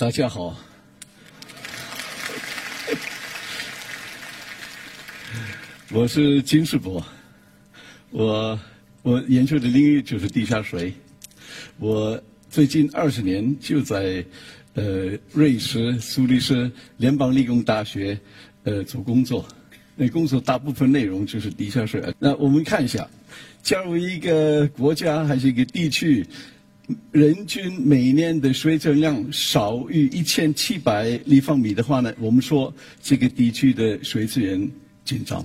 大家好，我是金世博，我我研究的领域就是地下水，我最近二十年就在呃瑞士苏黎世联邦理工大学呃做工作，那工作大部分内容就是地下水。那我们看一下，假如一个国家还是一个地区。人均每年的水质量少于一千七百立方米的话呢，我们说这个地区的水资源紧张；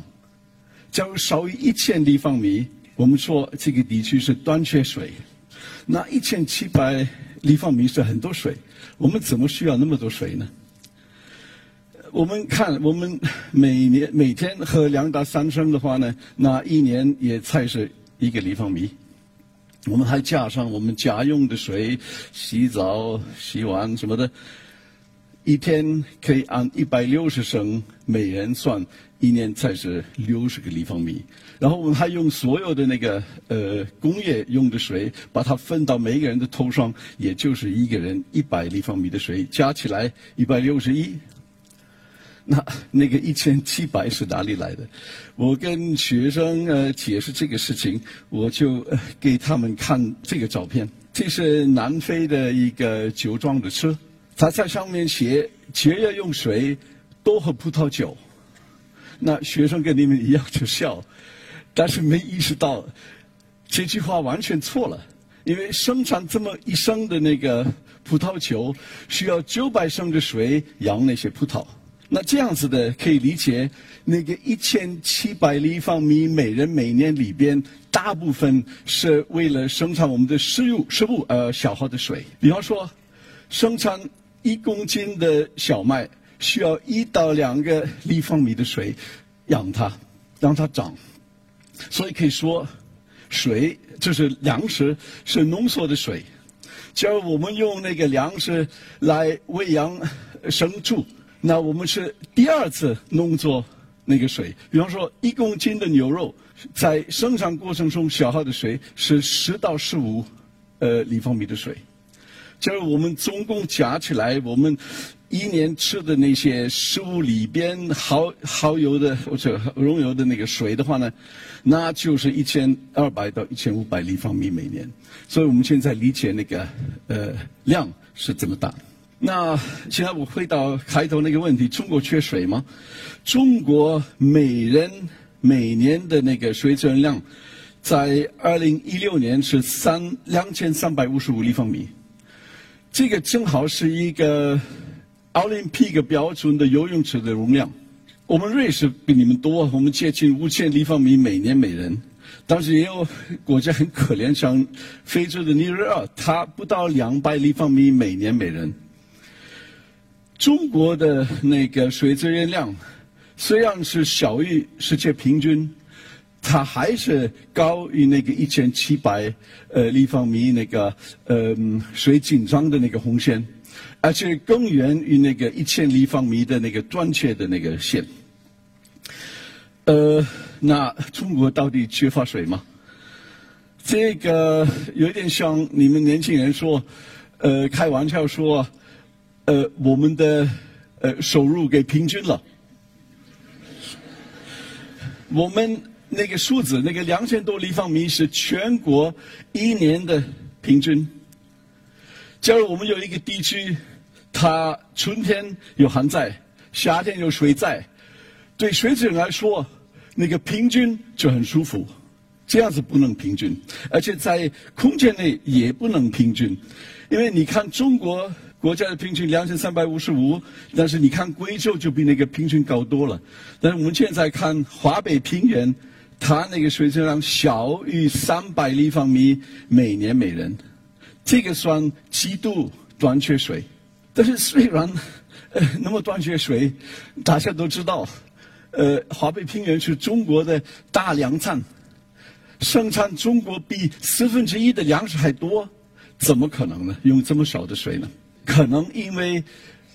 假如少于一千立方米，我们说这个地区是短缺水。那一千七百立方米是很多水，我们怎么需要那么多水呢？我们看，我们每年每天喝两到三升的话呢，那一年也才是一个立方米。我们还加上我们家用的水，洗澡、洗碗什么的，一天可以按一百六十升每人算，一年才是六十个立方米。然后我们还用所有的那个呃工业用的水，把它分到每个人的头上，也就是一个人一百立方米的水，加起来一百六十一。那那个一千七百是哪里来的？我跟学生呃解释这个事情，我就呃给他们看这个照片。这是南非的一个酒庄的车，他在上面写节约用水，多喝葡萄酒。那学生跟你们一样就笑，但是没意识到这句话完全错了，因为生产这么一升的那个葡萄酒，需要九百升的水养那些葡萄。那这样子的可以理解，那个一千七百立方米每人每年里边，大部分是为了生产我们的食物食物呃消耗的水。比方说，生产一公斤的小麦需要一到两个立方米的水养它，让它长。所以可以说，水就是粮食是浓缩的水。假如我们用那个粮食来喂养牲畜。那我们是第二次弄作那个水，比方说一公斤的牛肉，在生产过程中消耗的水是十到十五呃立方米的水。就是我们总共加起来，我们一年吃的那些食物里边耗耗油的或者溶油的那个水的话呢，那就是一千二百到一千五百立方米每年。所以我们现在理解那个呃量是这么大。那现在我回到开头那个问题：中国缺水吗？中国每人每年的那个水资源量，在二零一六年是三两千三百五十五立方米，这个正好是一个奥林匹克标准的游泳池的容量。我们瑞士比你们多，我们接近五千立方米每年每人，但是也有国家很可怜，像非洲的尼日尔，它不到两百立方米每年每人。中国的那个水资源量虽然是小于世界平均，它还是高于那个一千七百呃立方米那个呃水紧张的那个红线，而且更远于那个一千立方米的那个短缺的那个线。呃，那中国到底缺乏水吗？这个有点像你们年轻人说，呃，开玩笑说。呃，我们的呃收入给平均了。我们那个数字，那个两千多立方米是全国一年的平均。假如我们有一个地区，它春天有旱灾，夏天有水灾，对水资源来说，那个平均就很舒服。这样子不能平均，而且在空间内也不能平均，因为你看中国。国家的平均两千三百五十五，但是你看贵州就比那个平均高多了。但是我们现在看华北平原，它那个水质量小于三百立方米每年每人，这个算极度短缺水。但是虽然呃那么短缺水，大家都知道，呃华北平原是中国的大粮仓，生产中国比四分之一的粮食还多，怎么可能呢？用这么少的水呢？可能因为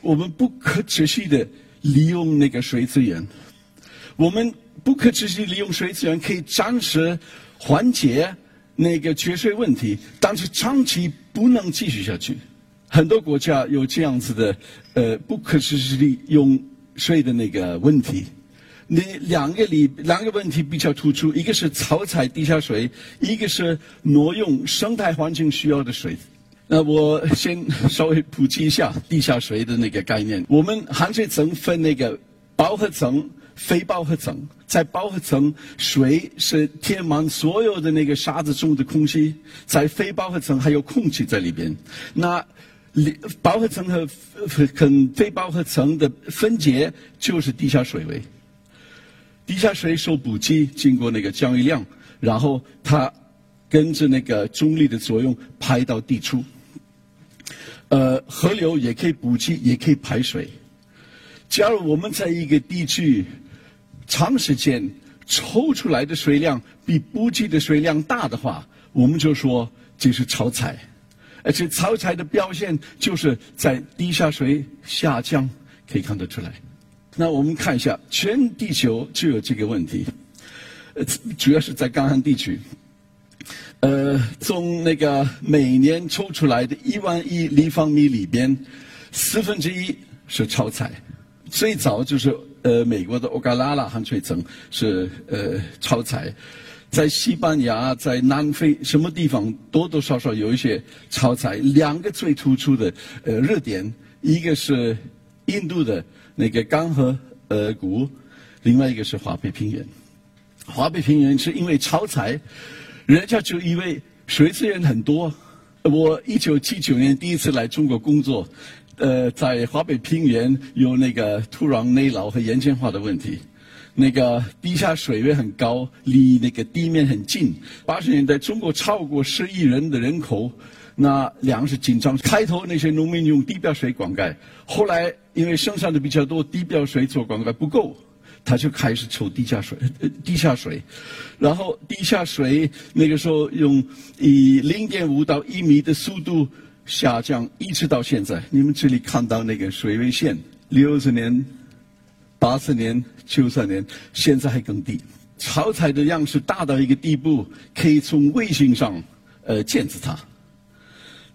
我们不可持续的利用那个水资源，我们不可持续利用水资源可以暂时缓解那个缺水问题，但是长期不能继续下去。很多国家有这样子的呃不可持续利用水的那个问题。那两个里两个问题比较突出，一个是草采地下水，一个是挪用生态环境需要的水。那我先稍微普及一下地下水的那个概念。我们含水层分那个饱和层、非饱和层。在饱和层，水是填满所有的那个沙子中的空气；在非饱和层，还有空气在里边。那饱和层和跟非饱和层的分解就是地下水位。地下水受补给，经过那个降雨量，然后它跟着那个重力的作用排到地处。呃，河流也可以补给，也可以排水。假如我们在一个地区长时间抽出来的水量比补给的水量大的话，我们就说这是超采。而且超采的表现就是在地下水下降，可以看得出来。那我们看一下，全地球就有这个问题，呃，主要是在干旱地区。呃，从那个每年抽出来的一万亿立方米里边，四分之一是超采。最早就是呃美国的欧加拉拉含水层是呃超采，在西班牙、在南非什么地方多多少少有一些超采。两个最突出的呃热点，一个是印度的。那个干河呃谷，另外一个是华北平原。华北平原是因为超采，人家就以为水资源很多。我一九七九年第一次来中国工作，呃，在华北平原有那个土壤内涝和盐碱化的问题，那个地下水位很高，离那个地面很近。八十年代中国超过十亿人的人口。那粮食紧张，开头那些农民用地表水灌溉，后来因为生产的比较多，地表水做灌溉不够，他就开始抽地下水，呃 地下水，然后地下水那个时候用以零点五到一米的速度下降，一直到现在。你们这里看到那个水位线，六十年、八十年、九十年，现在还更低。超采的样式大到一个地步，可以从卫星上呃监测它。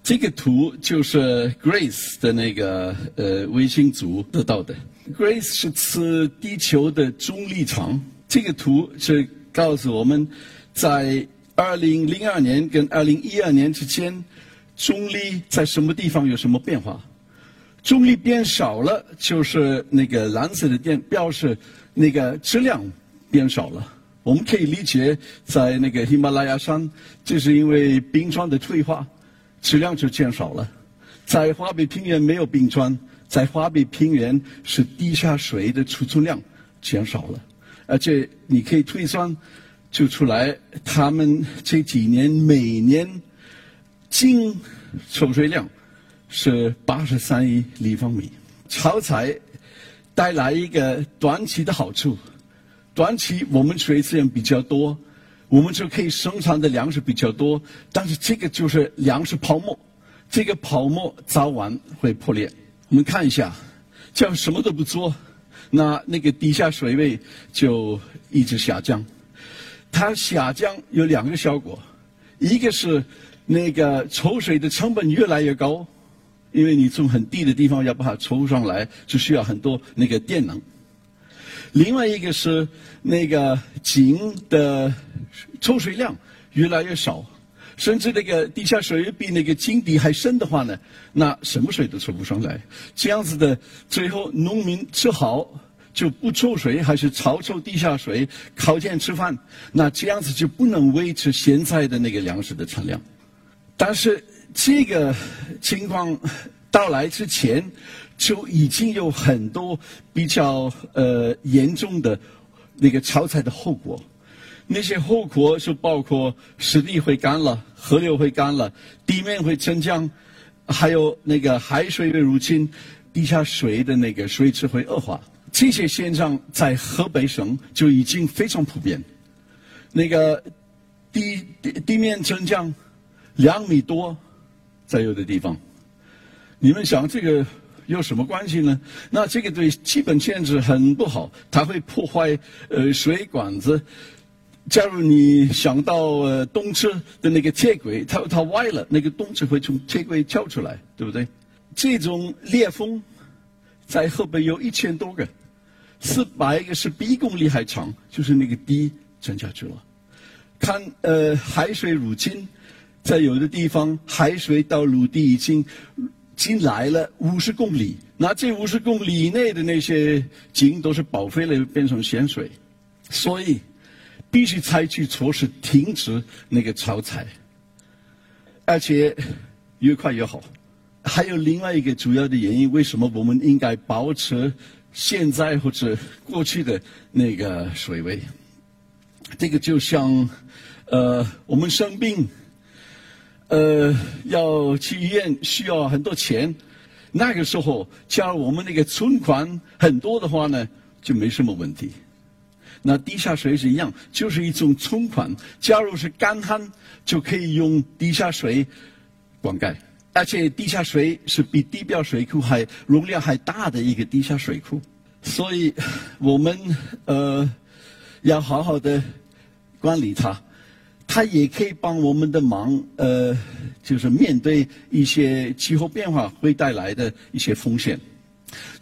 这个图就是 Grace 的那个呃卫星组得到的。Grace 是测地球的重力场。这个图是告诉我们，在二零零二年跟二零一二年之间，重力在什么地方有什么变化？重力变少了，就是那个蓝色的点表示那个质量变少了。我们可以理解，在那个喜马拉雅山，就是因为冰川的退化。质量就减少了，在华北平原没有冰川，在华北平原是地下水的储存量减少了，而且你可以推算就出来，他们这几年每年净抽水量是八十三亿立方米。超采带来一个短期的好处，短期我们水资源比较多。我们就可以生产的粮食比较多，但是这个就是粮食泡沫，这个泡沫早晚会破裂。我们看一下，这样什么都不做，那那个地下水位就一直下降。它下降有两个效果，一个是那个抽水的成本越来越高，因为你从很低的地方要把它抽上来，就需要很多那个电能。另外一个是那个井的抽水量越来越少，甚至那个地下水比那个井底还深的话呢，那什么水都抽不上来。这样子的，最后农民只好就不抽水，还是超抽地下水，靠天吃饭。那这样子就不能维持现在的那个粮食的产量。但是这个情况到来之前。就已经有很多比较呃严重的那个超采的后果，那些后果就包括湿地会干了，河流会干了，地面会沉降，还有那个海水的入侵，地下水的那个水质会恶化。这些现象在河北省就已经非常普遍，那个地地地面沉降两米多，在有的地方，你们想这个？有什么关系呢？那这个对基本建设很不好，它会破坏呃水管子。假如你想到呃东侧的那个铁轨，它它歪了，那个东侧会从铁轨跳出来，对不对？这种裂缝在河北有一千多个，四百个是比一公里还长，就是那个堤沉下去了。看，呃，海水入侵，在有的地方海水到陆地已经进来了五十公里，那这五十公里以内的那些井都是报废了，变成咸水，所以必须采取措施停止那个超采，而且越快越好。还有另外一个主要的原因，为什么我们应该保持现在或者过去的那个水位？这个就像，呃，我们生病，呃，要去医院需要很多钱，那个时候，假如我们那个存款很多的话呢，就没什么问题。那地下水是一样，就是一种存款。假如是干旱，就可以用地下水灌溉。而且地下水是比地表水库还容量还大的一个地下水库，所以我们呃要好好的管理它，它也可以帮我们的忙，呃，就是面对一些气候变化会带来的一些风险。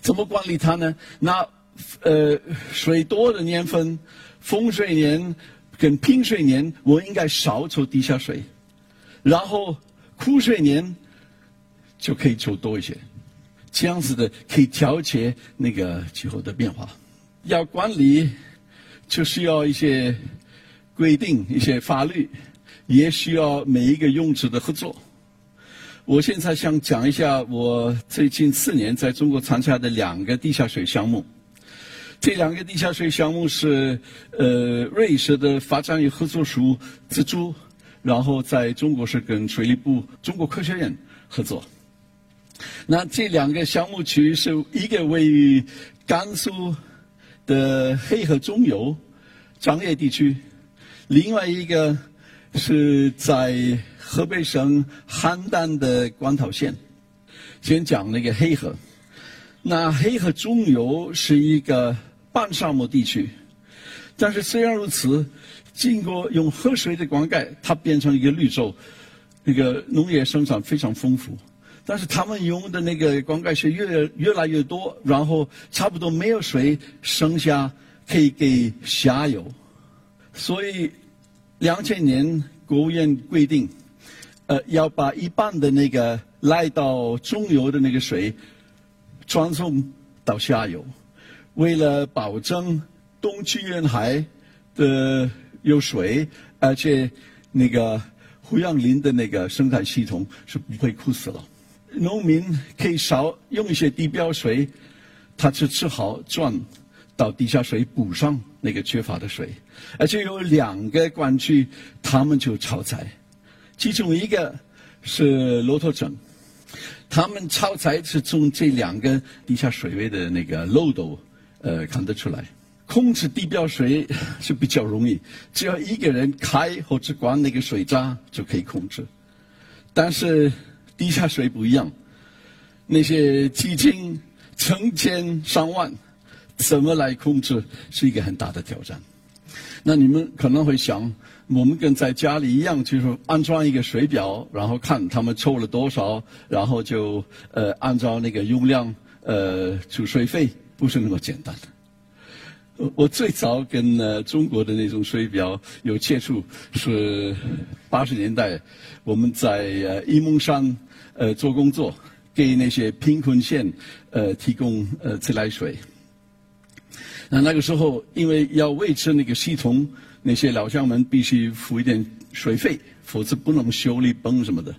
怎么管理它呢？那呃水多的年份，丰水年跟贫水年，我应该少抽地下水，然后枯水年。就可以抽多一些，这样子的可以调节那个气候的变化。要管理，就需要一些规定、一些法律，也需要每一个用池的合作。我现在想讲一下我最近四年在中国参加的两个地下水项目。这两个地下水项目是呃瑞士的发展与合作署资助，然后在中国是跟水利部中国科学院合作。那这两个项目区是一个位于甘肃的黑河中游张掖地区，另外一个是在河北省邯郸的关桃县。先讲那个黑河，那黑河中游是一个半沙漠地区，但是虽然如此，经过用河水的灌溉，它变成一个绿洲，那个农业生产非常丰富。但是他们用的那个灌溉是越越来越多，然后差不多没有水剩下可以给下游，所以两千年国务院规定，呃，要把一半的那个来到中游的那个水传送到下游，为了保证东区沿海的有水，而且那个胡杨林的那个生态系统是不会枯死了。农民可以少用一些地表水，他就只好转到地下水补上那个缺乏的水。而且有两个管区，他们就超载，其中一个是骆驼镇，他们超载是从这两个地下水位的那个漏斗，呃，看得出来。控制地表水 是比较容易，只要一个人开或者关那个水闸就可以控制，但是。地下水不一样，那些基金成千上万，怎么来控制是一个很大的挑战。那你们可能会想，我们跟在家里一样，就是安装一个水表，然后看他们抽了多少，然后就呃按照那个用量呃出水费，不是那么简单的。我我最早跟呃中国的那种水表有接触是八十年代，我们在呃沂蒙山呃做工作，给那些贫困县呃提供呃自来水。那那个时候，因为要维持那个系统，那些老乡们必须付一点水费，否则不能修理泵什么的。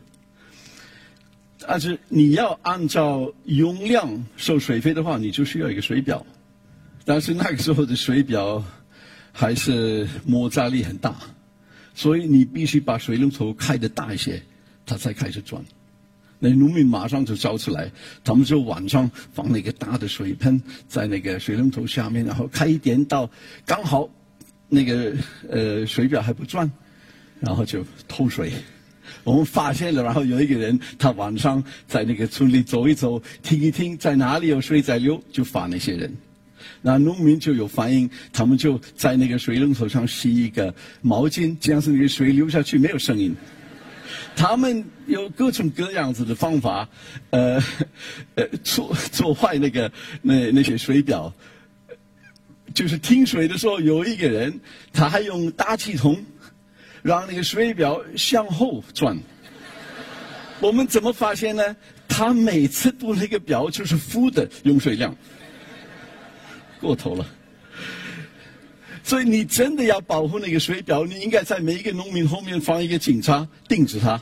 但是你要按照用量收水费的话，你就需要一个水表。但是那个时候的水表还是摩擦力很大，所以你必须把水龙头开的大一些，它才开始转。那农民马上就找出来，他们就晚上放了一个大的水盆在那个水龙头下面，然后开一点到刚好那个呃水表还不转，然后就偷水。我们发现了，然后有一个人他晚上在那个村里走一走，听一听在哪里有水在流，就罚那些人。那农民就有反应，他们就在那个水龙头上吸一个毛巾，这样子那个水流下去没有声音。他们有各种各样子的方法，呃，呃，做做坏那个那那些水表。就是停水的时候，有一个人他还用大气筒让那个水表向后转。我们怎么发现呢？他每次读那个表就是负的用水量，过头了。所以你真的要保护那个水表，你应该在每一个农民后面放一个警察盯着他。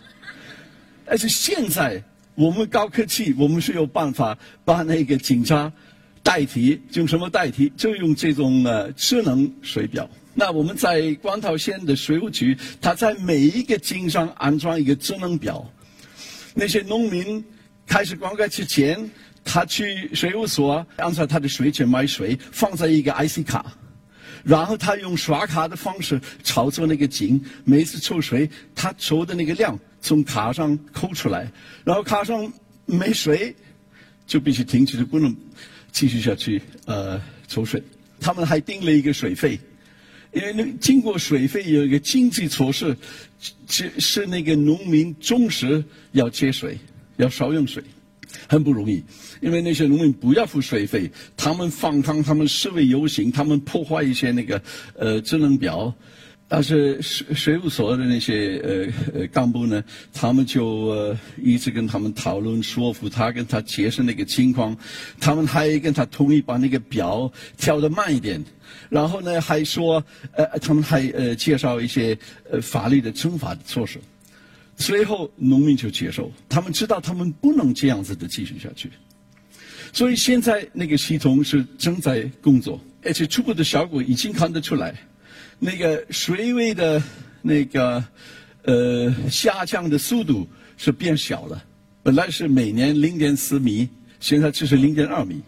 但是现在我们高科技，我们是有办法把那个警察代替，用什么代替？就用这种呃智能水表。那我们在光桃县的水务局，他在每一个井上安装一个智能表。那些农民开始灌溉之前，他去水务所按照他的水权买水，放在一个 IC 卡。然后他用刷卡的方式操作那个井，每次抽水，他抽的那个量从卡上扣出来，然后卡上没水，就必须停止，不能继续下去呃抽水。他们还定了一个水费，因为那经过水费有一个经济措施，是是那个农民忠实要节水，要少用水。很不容易，因为那些农民不要付水费，他们放汤，他们示威游行，他们破坏一些那个呃智能表，但是水水务所的那些呃呃干部呢，他们就呃一直跟他们讨论，说服他，跟他解释那个情况，他们还跟他同意把那个表调的慢一点，然后呢还说呃他们还呃介绍一些呃法律的惩罚措施。随后，农民就接受，他们知道他们不能这样子的继续下去，所以现在那个系统是正在工作，而且初步的效果已经看得出来，那个水位的那个呃下降的速度是变小了，本来是每年零点四米，现在只是零点二米，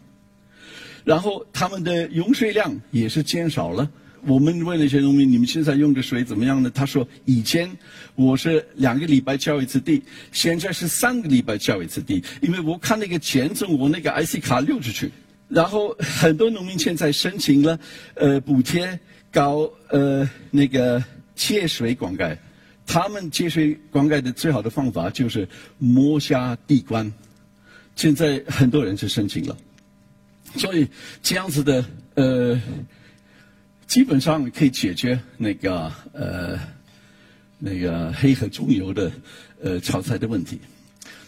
然后他们的用水量也是减少了。我们问那些农民：“你们现在用的水怎么样呢？”他说：“以前我是两个礼拜浇一次地，现在是三个礼拜浇一次地，因为我看那个钱从我那个 IC 卡流出去。然后很多农民现在申请了呃补贴搞呃那个节水灌溉，他们节水灌溉的最好的方法就是摸下地关。现在很多人去申请了，所以这样子的呃。”基本上可以解决那个呃那个黑河中游的呃炒菜的问题。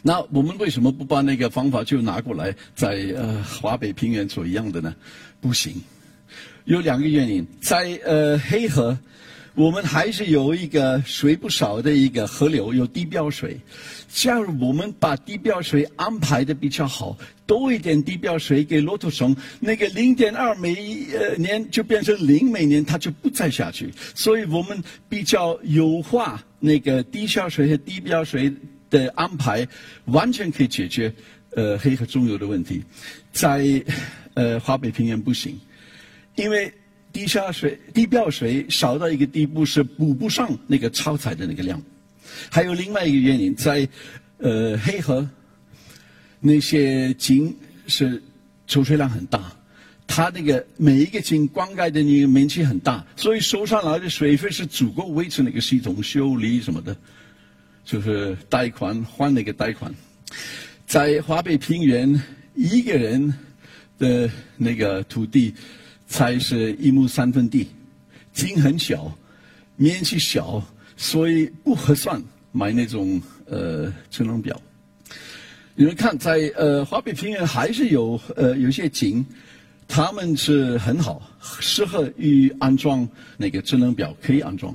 那我们为什么不把那个方法就拿过来在呃华北平原做一样的呢？不行，有两个原因，在呃黑河。我们还是有一个水不少的一个河流，有地表水。假如我们把地表水安排的比较好，多一点地表水给骆驼松，那个零点二每呃年就变成零每年，它就不再下去。所以我们比较优化那个地下水和地表水的安排，完全可以解决呃黑河中游的问题。在呃华北平原不行，因为。地下水、地表水少到一个地步是补不上那个超采的那个量，还有另外一个原因，在呃黑河那些井是抽水量很大，它那个每一个井灌溉的那个面积很大，所以收上来的水费是足够维持那个系统修理什么的，就是贷款换那个贷款，在华北平原一个人的那个土地。才是一亩三分地，井很小，面积小，所以不合算买那种呃智能表。你们看，在呃华北平原还是有呃有些井，他们是很好，适合于安装那个智能表，可以安装。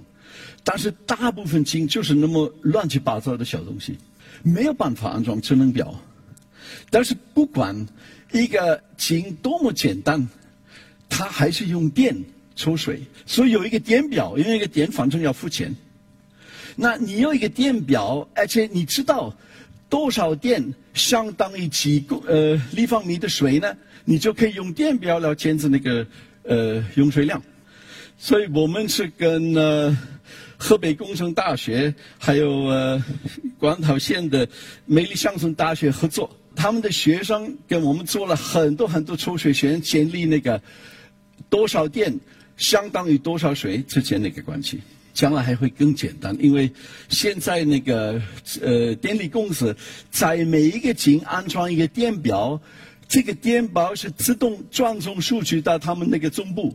但是大部分井就是那么乱七八糟的小东西，没有办法安装智能表。但是不管一个井多么简单。它还是用电抽水，所以有一个电表，因为一个电反正要付钱。那你有一个电表，而且你知道多少电相当于几公呃立方米的水呢？你就可以用电表来监测那个呃用水量。所以我们是跟呃河北工程大学还有呃广桃县的美丽乡村大学合作，他们的学生跟我们做了很多很多抽水泉，建立那个。多少电相当于多少水之间的一个关系。将来还会更简单，因为现在那个呃电力公司在每一个井安装一个电表，这个电表是自动传送数据到他们那个总部，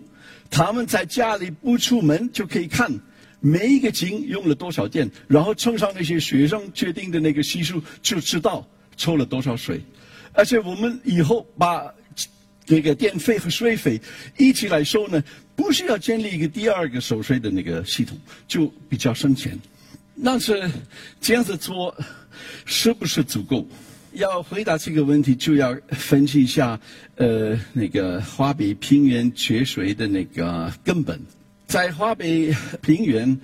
他们在家里不出门就可以看每一个井用了多少电，然后乘上那些学生决定的那个系数，就知道抽了多少水，而且我们以后把。这个电费和水费一起来收呢，不需要建立一个第二个收税的那个系统，就比较省钱。但是这样子做是不是足够？要回答这个问题，就要分析一下呃那个华北平原缺水的那个根本。在华北平原，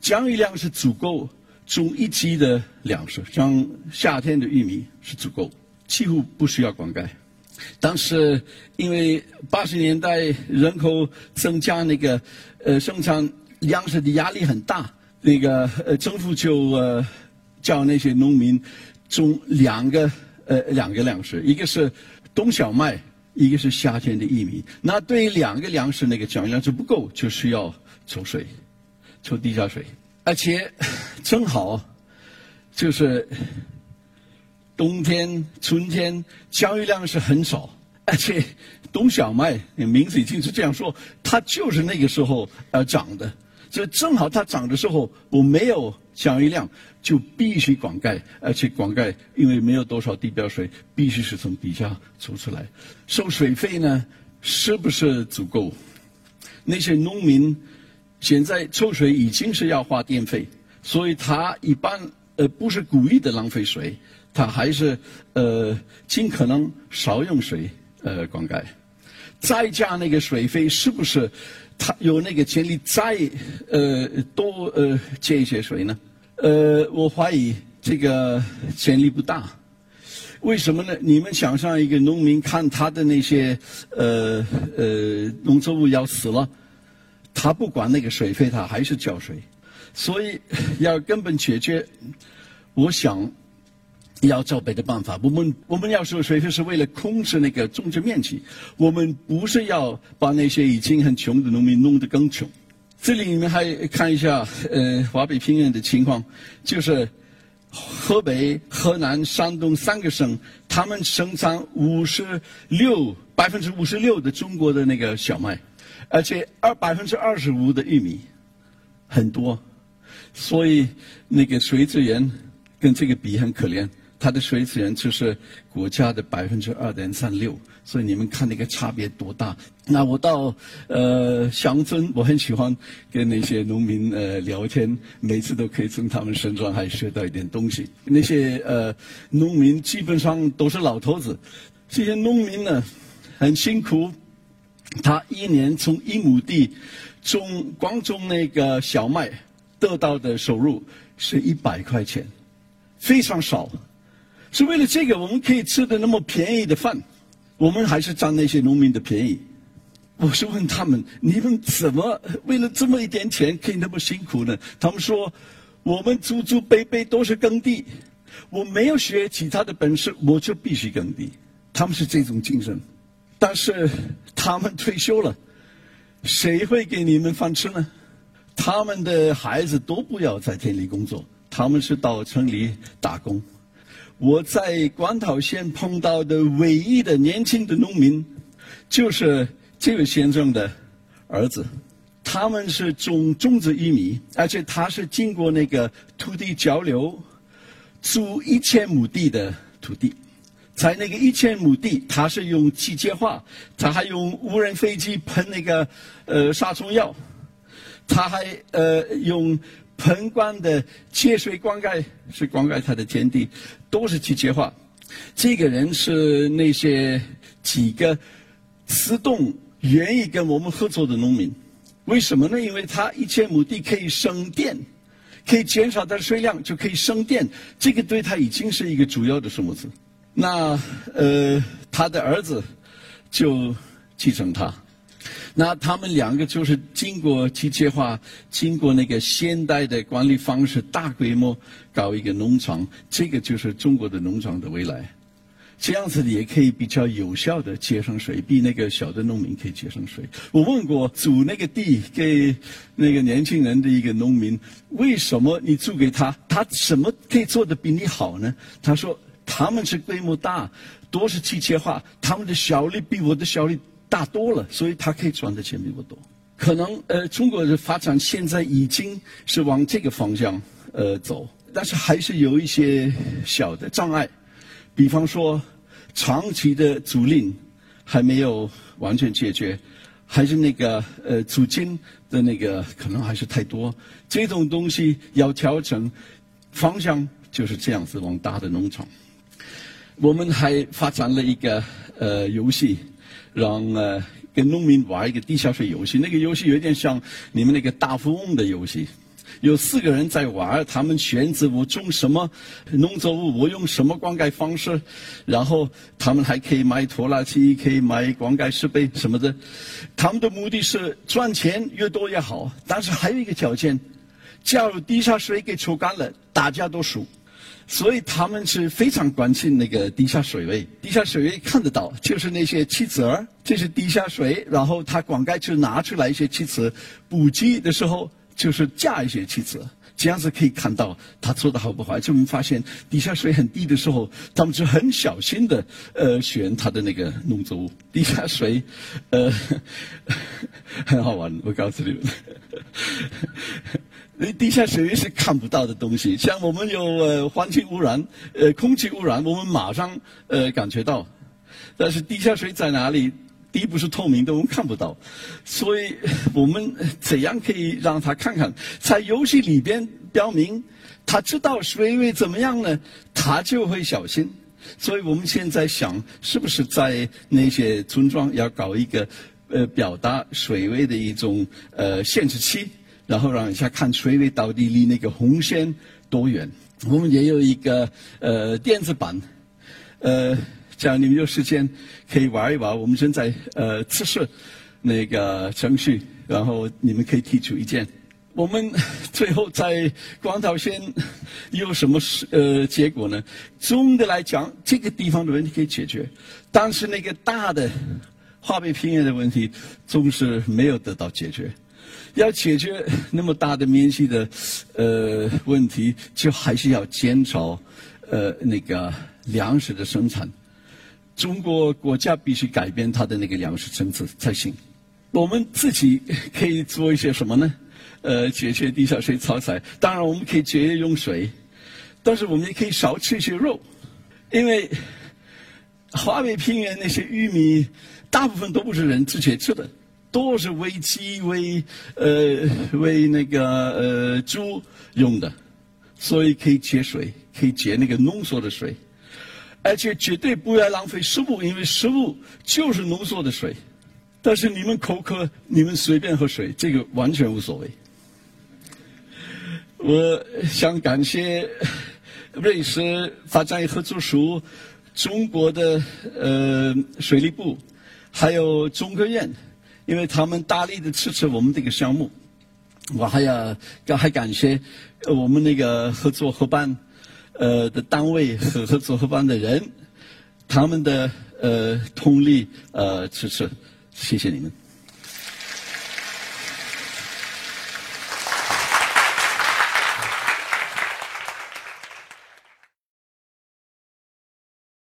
降雨量是足够种一季的粮食，像夏天的玉米是足够，几乎不需要灌溉。当时因为八十年代人口增加，那个呃生产粮食的压力很大，那个呃政府就呃叫那些农民种两个呃两个粮食，一个是冬小麦，一个是夏天的玉米。那对于两个粮食那个降雨量是不够，就需要抽水，抽地下水，而且正好就是。冬天、春天降雨量是很少，而且冬小麦名字已经是这样说，它就是那个时候呃长的，所以正好它长的时候我没有降雨量，就必须灌溉，而且灌溉因为没有多少地表水，必须是从底下抽出来，收水费呢是不是足够？那些农民现在抽水已经是要花电费，所以他一般呃不是故意的浪费水。他还是呃尽可能少用水呃灌溉，再加那个水费是不是他有那个潜力再呃多呃接一些水呢？呃，我怀疑这个潜力不大。为什么呢？你们想象一个农民看他的那些呃呃农作物要死了，他不管那个水费，他还是浇水。所以要根本解决，我想。要找别的办法。我们我们要收水费是为了控制那个种植面积，我们不是要把那些已经很穷的农民弄得更穷。这里你们还看一下，呃，华北平原的情况，就是河北、河南、山东三个省，他们生产五十六百分之五十六的中国的那个小麦，而且二百分之二十五的玉米，很多，所以那个水资源跟这个比很可怜。它的水资源就是国家的百分之二点三六，所以你们看那个差别多大？那我到呃乡村，我很喜欢跟那些农民呃聊天，每次都可以从他们身上还学到一点东西。那些呃农民基本上都是老头子，这些农民呢很辛苦，他一年从一亩地种光种那个小麦得到的收入是一百块钱，非常少。是为了这个，我们可以吃的那么便宜的饭，我们还是占那些农民的便宜。我是问他们：你们怎么为了这么一点钱可以那么辛苦呢？他们说：我们祖祖辈辈都是耕地，我没有学其他的本事，我就必须耕地。他们是这种精神，但是他们退休了，谁会给你们饭吃呢？他们的孩子都不要在田里工作，他们是到城里打工。我在广岛县碰到的唯一的年轻的农民，就是这位先生的儿子。他们是种种植玉米，而且他是经过那个土地交流，租一千亩地的土地。在那个一千亩地，他是用机械化，他还用无人飞机喷那个呃杀虫药，他还呃用。盆灌的切水灌溉是灌溉他的田地，都是机械化。这个人是那些几个自动愿意跟我们合作的农民。为什么呢？因为他一千亩地可以省电，可以减少他的水量，就可以省电。这个对他已经是一个主要的数字。那呃，他的儿子就继承他。那他们两个就是经过机械化，经过那个现代的管理方式，大规模搞一个农场，这个就是中国的农场的未来。这样子也可以比较有效的节省水，比那个小的农民可以节省水。我问过租那个地给那个年轻人的一个农民，为什么你租给他，他什么可以做的比你好呢？他说他们是规模大，多是机械化，他们的效率比我的效率大多了，所以他可以赚的钱比我多。可能呃，中国的发展现在已经是往这个方向呃走，但是还是有一些小的障碍。比方说，长期的租赁还没有完全解决，还是那个呃租金的那个可能还是太多。这种东西要调整方向，就是这样子往大的农场。我们还发展了一个呃游戏，让呃跟农民玩一个地下水游戏。那个游戏有点像你们那个大富翁的游戏。有四个人在玩，他们选择我种什么农作物，我用什么灌溉方式，然后他们还可以买拖拉机，可以买灌溉设备什么的。他们的目的是赚钱越多越好，但是还有一个条件：假如地下水给抽干了，大家都输。所以他们是非常关心那个地下水位。地下水位看得到，就是那些气子儿，这是地下水，然后他灌溉就拿出来一些气子，补给的时候。就是加一些气子，这样子可以看到他做的好不好。就我们发现地下水很低的时候，他们就很小心的呃选他的那个农作物。地下水，呃，很 好玩，我告诉你们，那 地下水是看不到的东西。像我们有呃环境污染，呃空气污染，我们马上呃感觉到，但是地下水在哪里？地不是透明的，我们看不到，所以我们怎样可以让他看看？在游戏里边标明，他知道水位怎么样呢？他就会小心。所以我们现在想，是不是在那些村庄要搞一个呃表达水位的一种呃限制器，然后让一下看水位到底离那个红线多远？我们也有一个呃电子版，呃。这样你们有时间可以玩一玩。我们正在呃测试那个程序，然后你们可以提出意见。我们最后在广岛县有什么呃结果呢？总的来讲，这个地方的问题可以解决，但是那个大的华北平原的问题总是没有得到解决。要解决那么大的面积的呃问题，就还是要减少呃那个粮食的生产。中国国家必须改变它的那个粮食政策才行。我们自己可以做一些什么呢？呃，解决地下水超载。当然，我们可以节约用水，但是我们也可以少吃一些肉，因为华北平原那些玉米大部分都不是人直接吃的，都是喂鸡、喂呃喂那个呃猪用的，所以可以节水，可以节那个浓缩的水。而且绝对不要浪费食物，因为食物就是浓缩的水。但是你们口渴，你们随便喝水，这个完全无所谓。我想感谢瑞士发展与合作署、中国的呃水利部，还有中科院，因为他们大力的支持我们这个项目。我还要要还感谢我们那个合作伙伴。呃的单位和合作伙伴的人，他们的呃通力呃支持，谢谢你们。